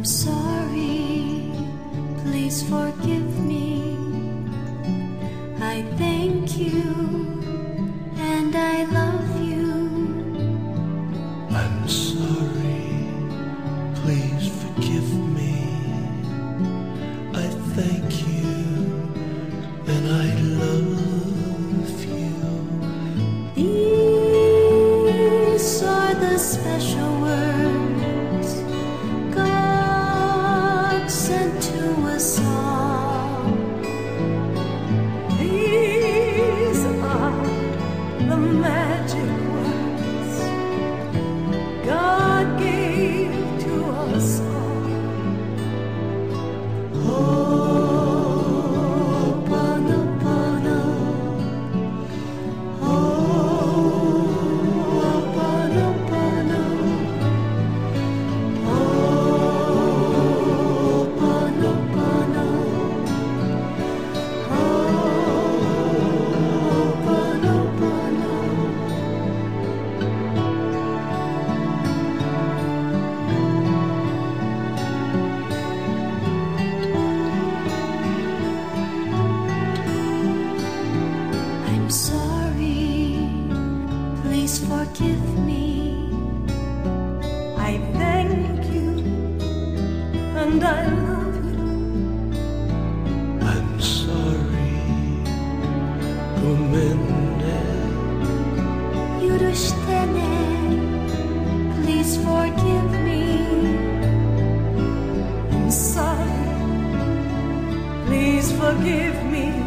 I'm sorry, please forgive. magic Please forgive me. I thank you and I love you. I'm sorry. Gomenne. Yurushitene. Please forgive me. I'm sorry. Please forgive me.